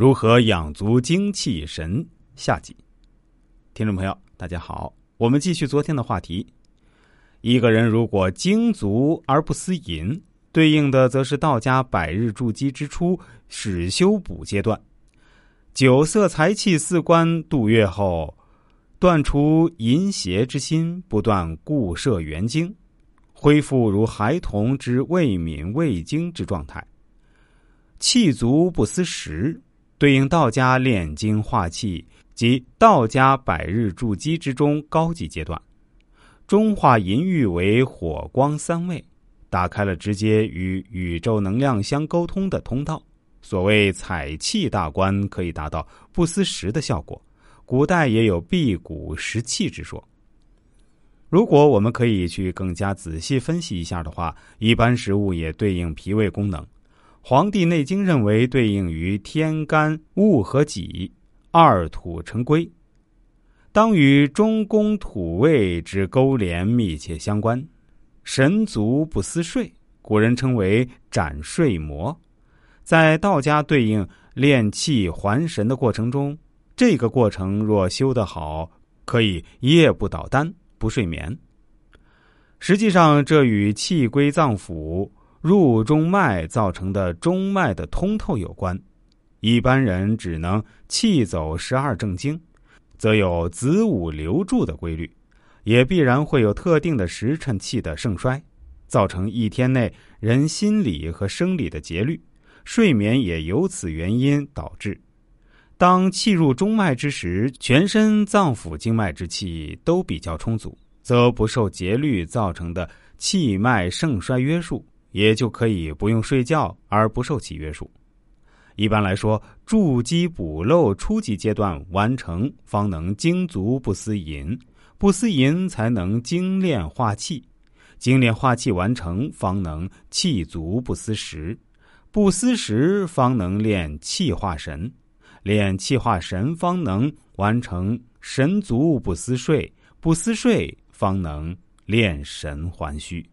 如何养足精气神？下集。听众朋友，大家好，我们继续昨天的话题。一个人如果精足而不思淫，对应的则是道家百日筑基之初始修补阶段。酒色财气四关度越后，断除淫邪之心，不断固摄元精，恢复如孩童之未敏未精之状态。气足不思食，对应道家炼精化气及道家百日筑基之中高级阶段。中化淫欲为火光三味，打开了直接与宇宙能量相沟通的通道。所谓采气大关，可以达到不思食的效果。古代也有辟谷食气之说。如果我们可以去更加仔细分析一下的话，一般食物也对应脾胃功能。《黄帝内经》认为，对应于天干戊和己，二土成归，当与中宫土位之勾连密切相关。神足不思睡，古人称为斩睡魔。在道家对应炼气还神的过程中，这个过程若修得好，可以夜不倒丹、不睡眠。实际上，这与气归脏腑。入中脉造成的中脉的通透有关，一般人只能气走十二正经，则有子午流注的规律，也必然会有特定的时辰气的盛衰，造成一天内人心理和生理的节律，睡眠也由此原因导致。当气入中脉之时，全身脏腑经脉之气都比较充足，则不受节律造成的气脉盛衰约束。也就可以不用睡觉而不受其约束。一般来说，筑基补漏初级阶段完成，方能精足不思淫；不思淫，才能精炼化气；精炼化气完成，方能气足不思食；不思食，方能练气化神；练气化神，方能完成神足不思睡；不思睡，方能练神还虚。